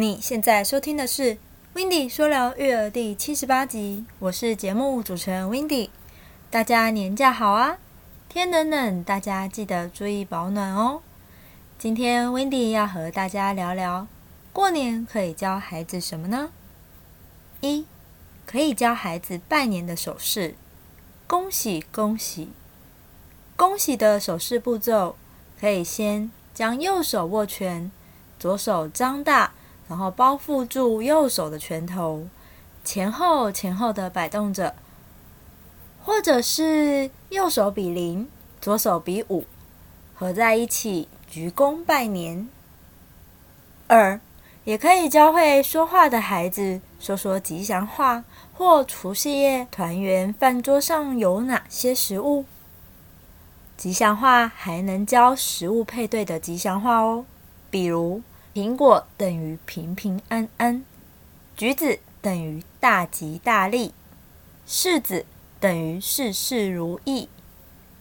你现在收听的是《w i n d y 说聊育儿》第七十八集，我是节目主持人 w i n d y 大家年假好啊！天冷冷，大家记得注意保暖哦。今天 w i n d y 要和大家聊聊，过年可以教孩子什么呢？一，可以教孩子拜年的手势，恭喜恭喜！恭喜的手势步骤，可以先将右手握拳，左手张大。然后包覆住右手的拳头，前后前后的摆动着，或者是右手比零，左手比五，合在一起鞠躬拜年。二，也可以教会说话的孩子说说吉祥话，或除夕夜团圆饭桌上有哪些食物。吉祥话还能教食物配对的吉祥话哦，比如。苹果等于平平安安，橘子等于大吉大利，柿子等于事事如意，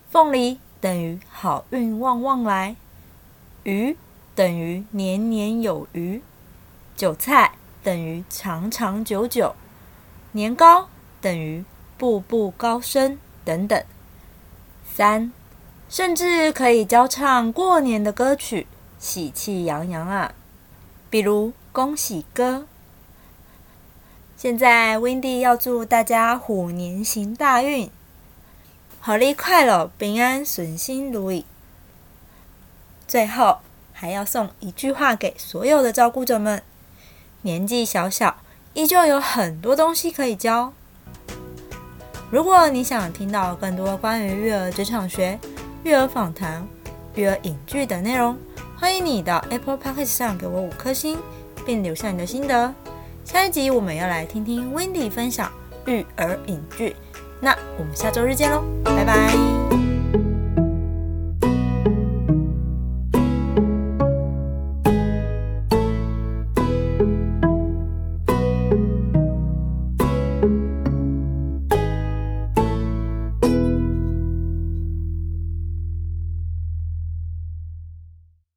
凤梨等于好运旺旺来，鱼等于年年有余，韭菜等于长长久久，年糕等于步步高升等等。三，甚至可以教唱过年的歌曲，喜气洋洋啊！比如恭喜歌。现在 w i n d y 要祝大家虎年行大运，好利快乐，平安顺心如意。最后还要送一句话给所有的照顾者们：年纪小小，依旧有很多东西可以教。如果你想听到更多关于育儿职场学、育儿访谈、育儿影剧等内容。欢迎你到 Apple Podcast 上给我五颗星，并留下你的心得。下一集我们要来听听 Wendy 分享育儿影剧，那我们下周日见喽，拜拜。